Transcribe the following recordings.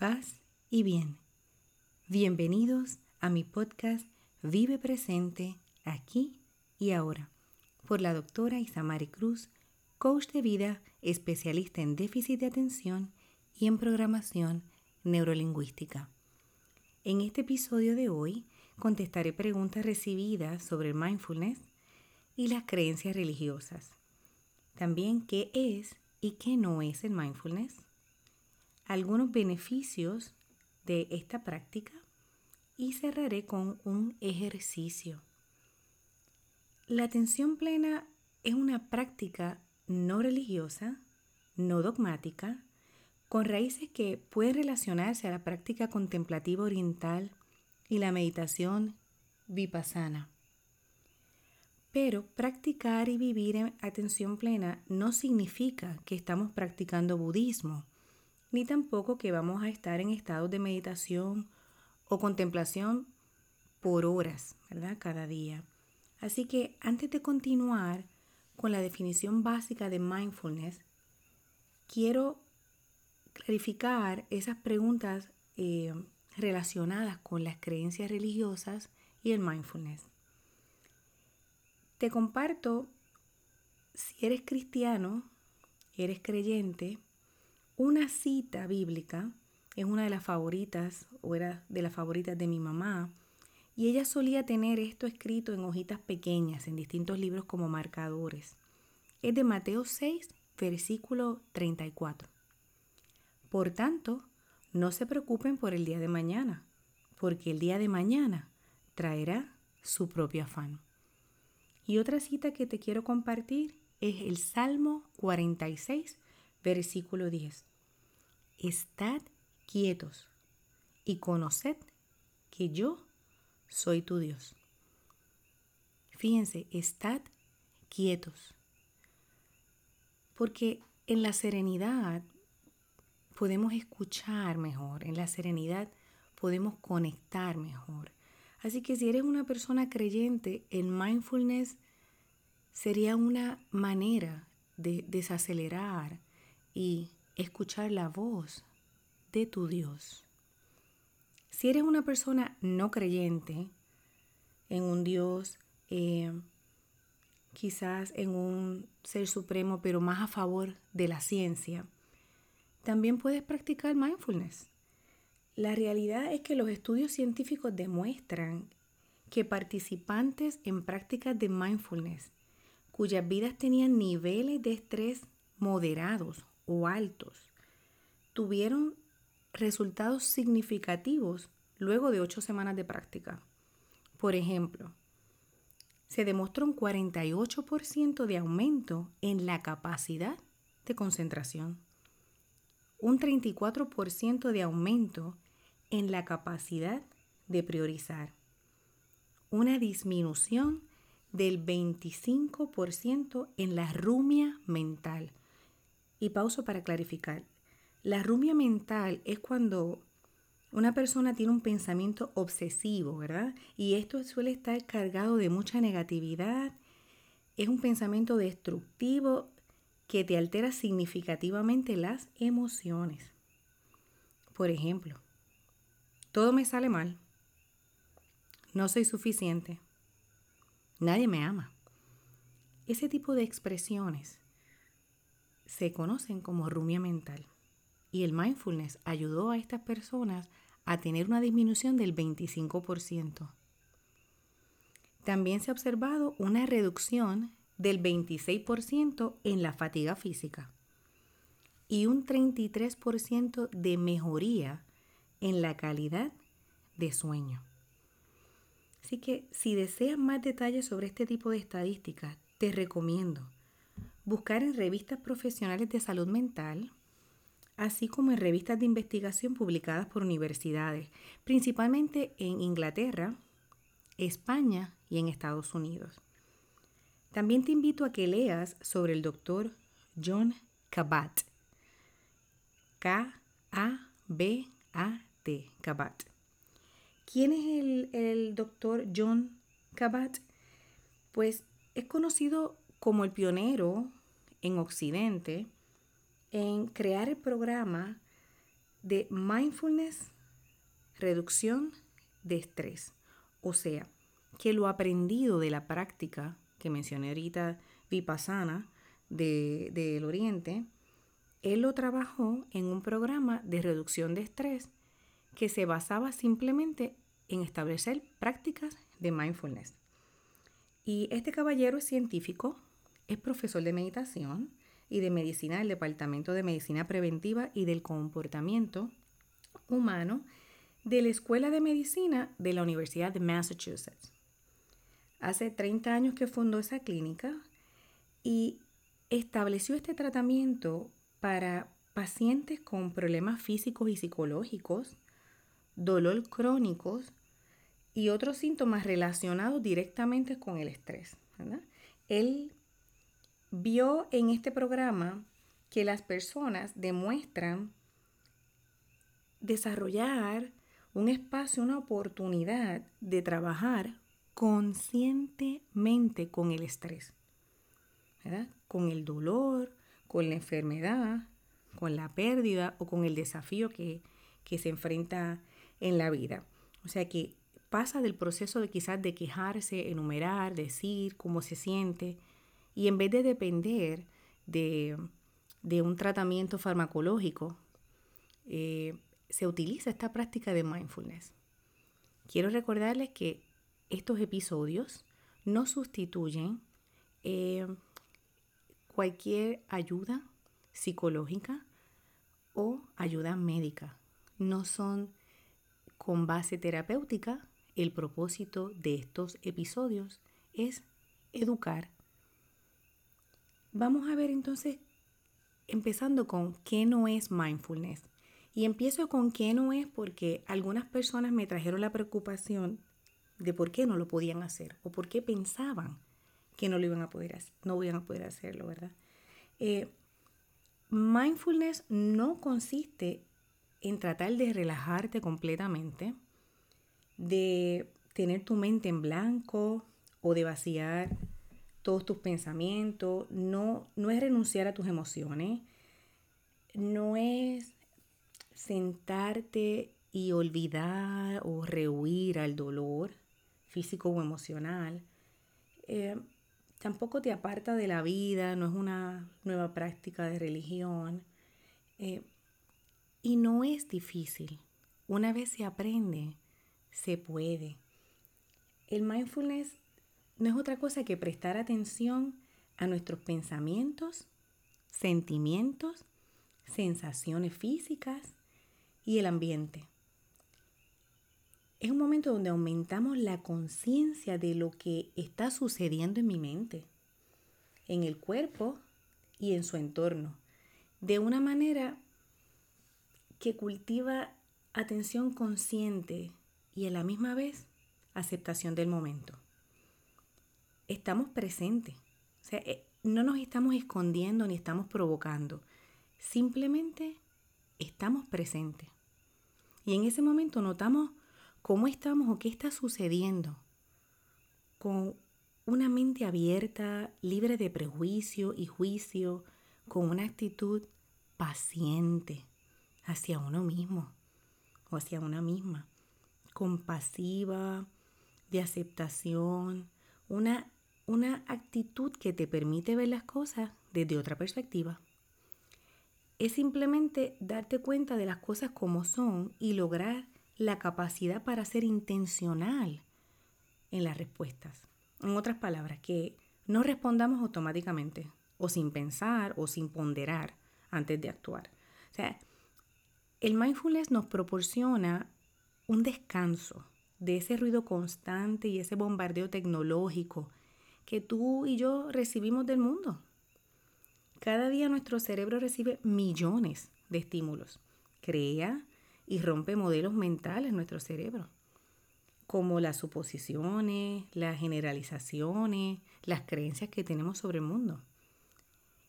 paz y bien. Bienvenidos a mi podcast Vive Presente, aquí y ahora, por la doctora Isamari Cruz, coach de vida, especialista en déficit de atención y en programación neurolingüística. En este episodio de hoy contestaré preguntas recibidas sobre el mindfulness y las creencias religiosas. También qué es y qué no es el mindfulness algunos beneficios de esta práctica y cerraré con un ejercicio. La atención plena es una práctica no religiosa, no dogmática, con raíces que pueden relacionarse a la práctica contemplativa oriental y la meditación vipassana. Pero practicar y vivir en atención plena no significa que estamos practicando budismo ni tampoco que vamos a estar en estados de meditación o contemplación por horas, ¿verdad? Cada día. Así que antes de continuar con la definición básica de mindfulness, quiero clarificar esas preguntas eh, relacionadas con las creencias religiosas y el mindfulness. Te comparto, si eres cristiano, eres creyente, una cita bíblica es una de las favoritas o era de las favoritas de mi mamá y ella solía tener esto escrito en hojitas pequeñas en distintos libros como marcadores. Es de Mateo 6, versículo 34. Por tanto, no se preocupen por el día de mañana, porque el día de mañana traerá su propio afán. Y otra cita que te quiero compartir es el Salmo 46, versículo 10. Estad quietos y conoced que yo soy tu Dios. Fíjense, estad quietos. Porque en la serenidad podemos escuchar mejor, en la serenidad podemos conectar mejor. Así que si eres una persona creyente, el mindfulness sería una manera de desacelerar y escuchar la voz de tu Dios. Si eres una persona no creyente en un Dios, eh, quizás en un ser supremo, pero más a favor de la ciencia, también puedes practicar mindfulness. La realidad es que los estudios científicos demuestran que participantes en prácticas de mindfulness cuyas vidas tenían niveles de estrés moderados o altos tuvieron resultados significativos luego de ocho semanas de práctica. Por ejemplo, se demostró un 48% de aumento en la capacidad de concentración, un 34% de aumento en la capacidad de priorizar, una disminución del 25% en la rumia mental, y pauso para clarificar. La rumia mental es cuando una persona tiene un pensamiento obsesivo, ¿verdad? Y esto suele estar cargado de mucha negatividad. Es un pensamiento destructivo que te altera significativamente las emociones. Por ejemplo, todo me sale mal. No soy suficiente. Nadie me ama. Ese tipo de expresiones se conocen como rumia mental. Y el mindfulness ayudó a estas personas a tener una disminución del 25%. También se ha observado una reducción del 26% en la fatiga física y un 33% de mejoría en la calidad de sueño. Así que si deseas más detalles sobre este tipo de estadísticas, te recomiendo buscar en revistas profesionales de salud mental, así como en revistas de investigación publicadas por universidades, principalmente en Inglaterra, España y en Estados Unidos. También te invito a que leas sobre el doctor John Kabat. K-A-B-A-T, Kabat. ¿Quién es el, el doctor John Kabat? Pues es conocido como el pionero en Occidente en crear el programa de mindfulness, reducción de estrés. O sea, que lo aprendido de la práctica que mencioné ahorita, Vipassana, del de, Oriente, él lo trabajó en un programa de reducción de estrés que se basaba simplemente en establecer prácticas de mindfulness. Y este caballero es científico, es profesor de meditación y de medicina del Departamento de Medicina Preventiva y del Comportamiento Humano de la Escuela de Medicina de la Universidad de Massachusetts. Hace 30 años que fundó esa clínica y estableció este tratamiento para pacientes con problemas físicos y psicológicos, dolor crónicos y otros síntomas relacionados directamente con el estrés. Él vio en este programa que las personas demuestran desarrollar un espacio, una oportunidad de trabajar conscientemente con el estrés, con el dolor, con la enfermedad, con la pérdida o con el desafío que, que se enfrenta en la vida. O sea que pasa del proceso de quizás de quejarse, enumerar, decir cómo se siente, y en vez de depender de, un tratamiento farmacológico, eh, se utiliza esta práctica de mindfulness. Quiero recordarles que estos episodios no sustituyen eh, cualquier ayuda psicológica o ayuda médica. No son con base terapéutica, el propósito de estos episodios es educar. Vamos a ver entonces, empezando con qué no es mindfulness. Y empiezo con qué no es porque algunas personas me trajeron la preocupación de por qué no lo podían hacer o por qué pensaban que no lo iban a poder hacer, no iban a poder hacerlo, ¿verdad? Eh, mindfulness no consiste en tratar de relajarte completamente, de tener tu mente en blanco o de vaciar todos tus pensamientos, no, no es renunciar a tus emociones, no es sentarte y olvidar o rehuir al dolor físico o emocional. Eh, tampoco te aparta de la vida, no es una nueva práctica de religión. Eh, y no es difícil. Una vez se aprende, se puede. El mindfulness no es otra cosa que prestar atención a nuestros pensamientos, sentimientos, sensaciones físicas y el ambiente. Es un momento donde aumentamos la conciencia de lo que está sucediendo en mi mente, en el cuerpo y en su entorno, de una manera que cultiva atención consciente y a la misma vez aceptación del momento. Estamos presentes, o sea, eh, no nos estamos escondiendo ni estamos provocando, simplemente estamos presentes. Y en ese momento notamos cómo estamos o qué está sucediendo. Con una mente abierta, libre de prejuicio y juicio, con una actitud paciente hacia uno mismo o hacia una misma, compasiva, de aceptación, una, una actitud que te permite ver las cosas desde otra perspectiva. Es simplemente darte cuenta de las cosas como son y lograr la capacidad para ser intencional en las respuestas. En otras palabras, que no respondamos automáticamente o sin pensar o sin ponderar antes de actuar. O sea, el mindfulness nos proporciona un descanso de ese ruido constante y ese bombardeo tecnológico que tú y yo recibimos del mundo. Cada día nuestro cerebro recibe millones de estímulos. Crea y rompe modelos mentales en nuestro cerebro, como las suposiciones, las generalizaciones, las creencias que tenemos sobre el mundo.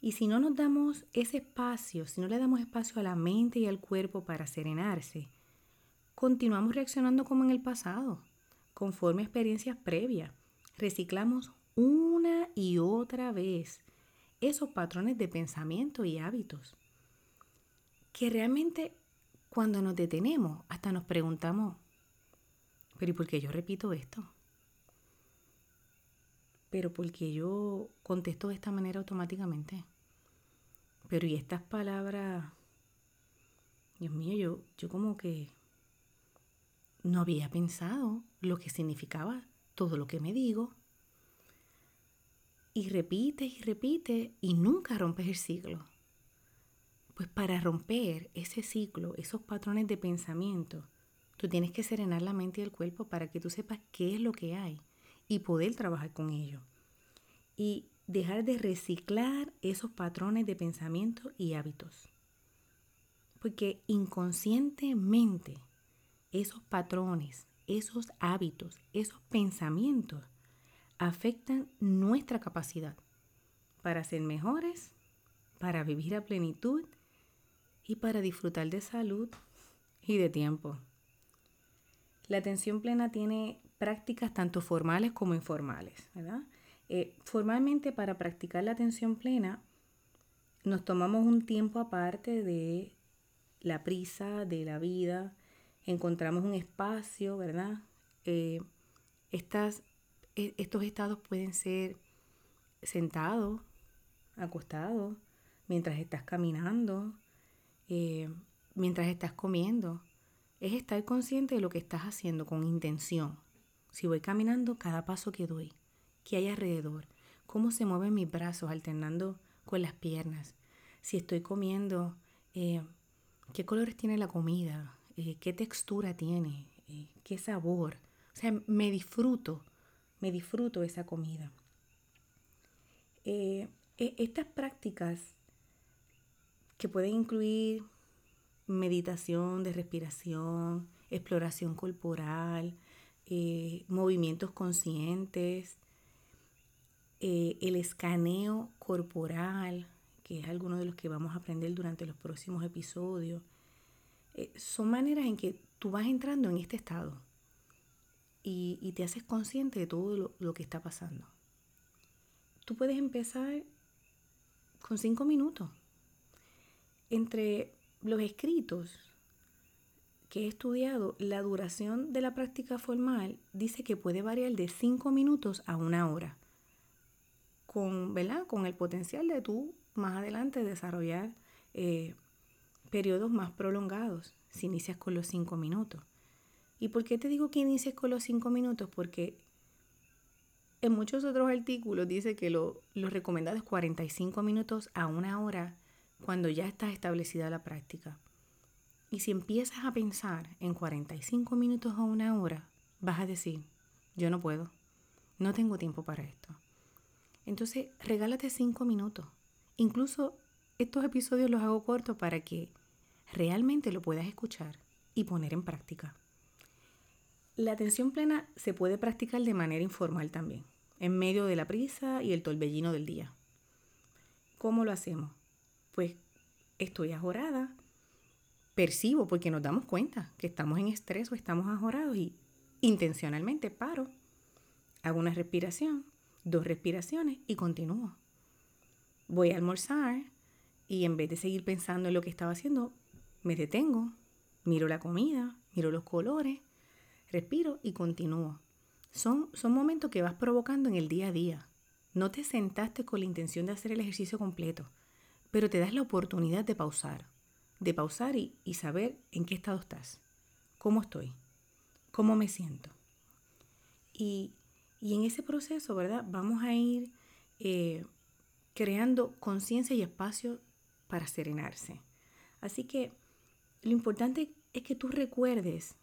Y si no nos damos ese espacio, si no le damos espacio a la mente y al cuerpo para serenarse, continuamos reaccionando como en el pasado, conforme a experiencias previas. Reciclamos una y otra vez esos patrones de pensamiento y hábitos que realmente cuando nos detenemos, hasta nos preguntamos, pero ¿y por qué yo repito esto? Pero ¿por qué yo contesto de esta manera automáticamente? Pero ¿y estas palabras? Dios mío, yo, yo como que no había pensado lo que significaba todo lo que me digo. Y repites y repites y nunca rompes el ciclo. Pues para romper ese ciclo, esos patrones de pensamiento, tú tienes que serenar la mente y el cuerpo para que tú sepas qué es lo que hay y poder trabajar con ello. Y dejar de reciclar esos patrones de pensamiento y hábitos. Porque inconscientemente esos patrones, esos hábitos, esos pensamientos afectan nuestra capacidad para ser mejores, para vivir a plenitud y para disfrutar de salud y de tiempo. La atención plena tiene prácticas tanto formales como informales, eh, formalmente para practicar la atención plena nos tomamos un tiempo aparte de la prisa de la vida, encontramos un espacio, ¿verdad? Eh, estas, estos estados pueden ser sentados, acostados, mientras estás caminando, eh, mientras estás comiendo. Es estar consciente de lo que estás haciendo con intención. Si voy caminando, cada paso que doy, qué hay alrededor, cómo se mueven mis brazos alternando con las piernas. Si estoy comiendo, eh, qué colores tiene la comida, eh, qué textura tiene, qué sabor. O sea, me disfruto, me disfruto esa comida. E, estas prácticas que pueden incluir meditación de respiración, exploración corporal, eh, movimientos conscientes, eh, el escaneo corporal, que es alguno de los que vamos a aprender durante los próximos episodios. Eh, son maneras en que tú vas entrando en este estado y, te haces consciente de todo lo que está pasando. Tú puedes empezar con cinco minutos entre los escritos que he estudiado, la duración de la práctica formal dice que puede variar de 5 minutos a una hora, con, ¿verdad? con el potencial de tú más adelante desarrollar eh, periodos más prolongados si inicias con los 5 minutos. ¿Y por qué te digo que inicies con los 5 minutos? Porque en muchos otros artículos dice que lo, lo recomendado es 45 minutos a una hora cuando ya está establecida la práctica. Y si empiezas a pensar en 45 minutos o una hora, vas a decir, yo no puedo, no tengo tiempo para esto. Entonces, regálate 5 minutos. Incluso estos episodios los hago cortos para que realmente lo puedas escuchar y poner en práctica. La atención plena se puede practicar de manera informal también, en medio de la prisa y el torbellino del día. ¿Cómo lo hacemos? pues estoy ajorada, percibo porque nos damos cuenta que estamos en estrés o estamos ajorados y intencionalmente paro, hago una respiración, dos respiraciones y continúo. Voy a almorzar y en vez de seguir pensando en lo que estaba haciendo, me detengo, miro la comida, miro los colores, respiro y continúo. Son, son momentos que vas provocando en el día a día. No te sentaste con la intención de hacer el ejercicio completo pero te das la oportunidad de pausar, de pausar y, saber en qué estado estás, cómo estoy, cómo me siento. Y, en ese proceso, ¿verdad? Vamos a ir eh, creando conciencia y espacio para serenarse. Así que lo importante es que tú recuerdes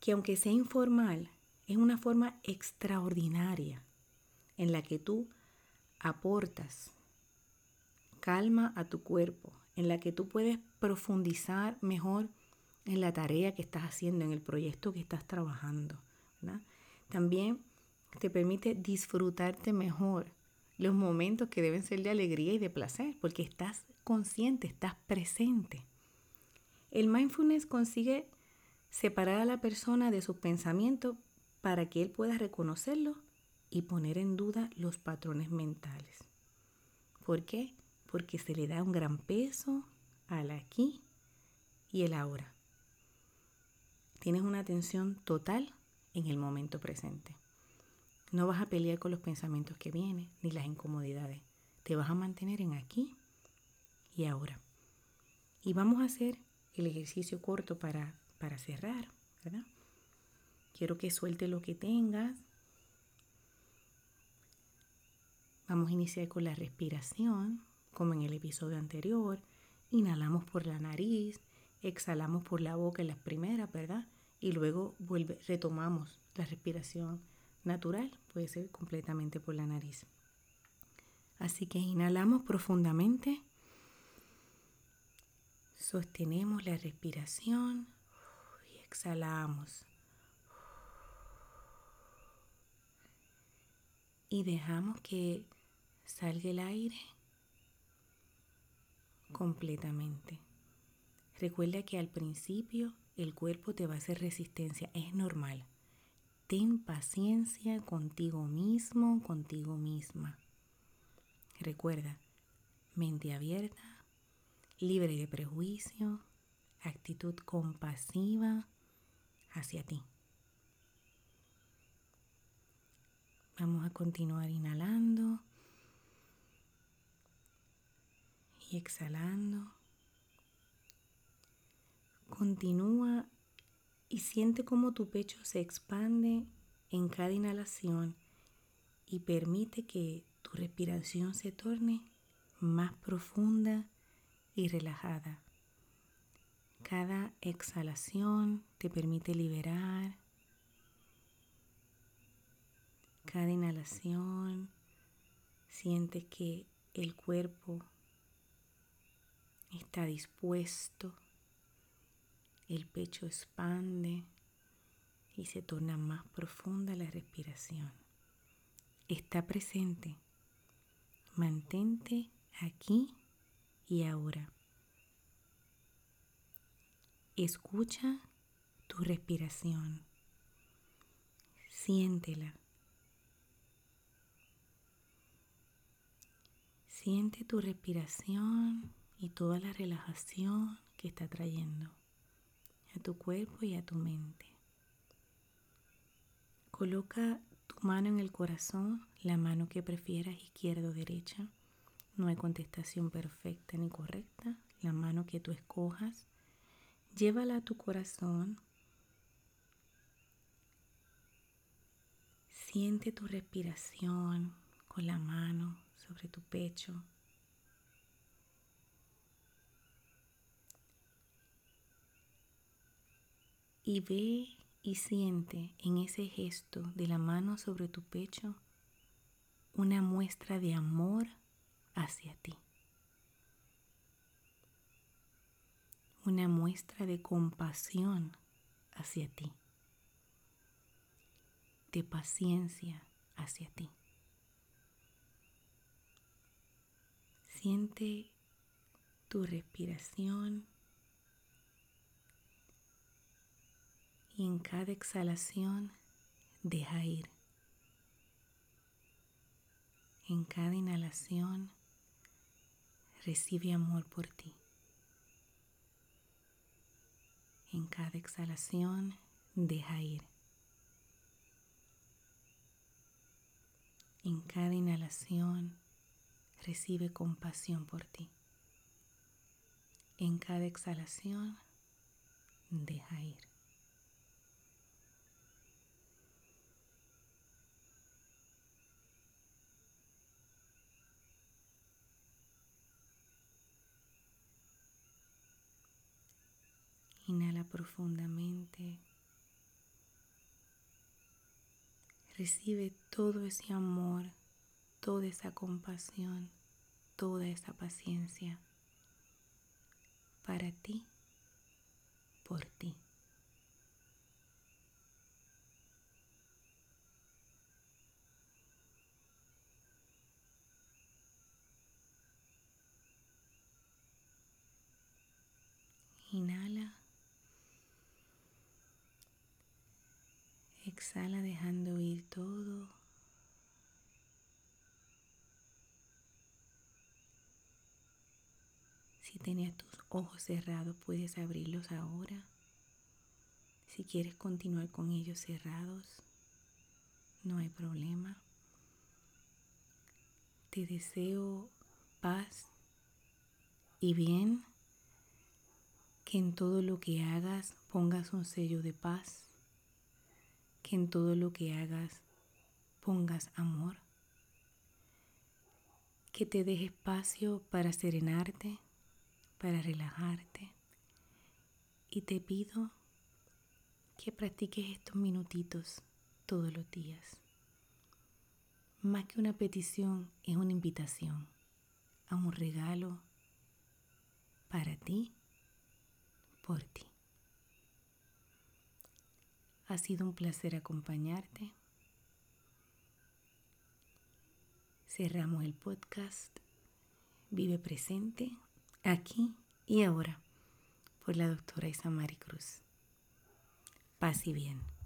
que aunque sea informal, es una forma extraordinaria en la que tú aportas calma a tu cuerpo, en la que tú puedes profundizar mejor en la tarea que estás haciendo, en el proyecto que estás trabajando. También te permite disfrutarte mejor los momentos que deben ser de alegría y de placer, porque estás consciente, estás presente. El mindfulness consigue separar a la persona de sus pensamientos para que él pueda reconocerlos y poner en duda los patrones mentales. ¿Por qué? porque se le da un gran peso al aquí y el ahora. Tienes una atención total en el momento presente. No vas a pelear con los pensamientos que vienen ni las incomodidades. Te vas a mantener en aquí y ahora. Y vamos a hacer el ejercicio corto para, para cerrar, ¿verdad? Quiero que suelte lo que tengas. Vamos a iniciar con la respiración, como en el episodio anterior. Inhalamos por la nariz, exhalamos por la boca en las primeras, ¿verdad? Y luego vuelve, retomamos la respiración natural, puede ser completamente por la nariz. Así que inhalamos profundamente, sostenemos la respiración exhalamos. Y dejamos que salga el aire completamente. Recuerda que al principio el cuerpo te va a hacer resistencia, es normal. Ten paciencia contigo mismo, contigo misma. Recuerda, mente abierta, libre de prejuicio, actitud compasiva hacia ti. Vamos a continuar inhalando y exhalando. Continúa y siente cómo tu pecho se expande en cada inhalación y permite que tu respiración se torne más profunda y relajada. Cada exhalación te permite liberar. Cada inhalación siente que el cuerpo está dispuesto el pecho expande y se torna más profunda la respiración. Está presente. Mantente aquí y ahora. Escucha tu respiración. Siéntela. Siente tu respiración y toda la relajación que está trayendo a tu cuerpo y a tu mente. Coloca tu mano en el corazón, la mano que prefieras, izquierda o derecha. No hay contestación perfecta ni correcta. La mano que tú escojas, llévala a tu corazón. Siente tu respiración con la mano sobre tu pecho. y ve y siente en ese gesto de la mano sobre tu pecho una muestra de amor hacia ti. Una muestra de compasión hacia ti. De paciencia hacia ti. Siente tu respiración y en cada exhalación deja ir. En cada inhalación recibe amor por ti. En cada exhalación deja ir. En cada inhalación recibe compasión por ti. En cada exhalación deja ir. Profundamente. Recibe todo ese amor, toda esa compasión, toda esa paciencia para ti, por ti. Inhala. Exhala dejando ir todo. Si tenías tus ojos cerrados, puedes abrirlos ahora. Si quieres continuar con ellos cerrados, no hay problema. Te deseo paz y bien, que en todo lo que hagas pongas un sello de paz, que en todo lo que hagas pongas amor, que te deje espacio para serenarte, para relajarte y te pido que practiques estos minutitos todos los días. Más que una petición, es una invitación a un regalo para ti, por ti. Ha sido un placer acompañarte. Cerramos el podcast. Vive presente, aquí y ahora, por la doctora Isamari Cruz. Paz y bien.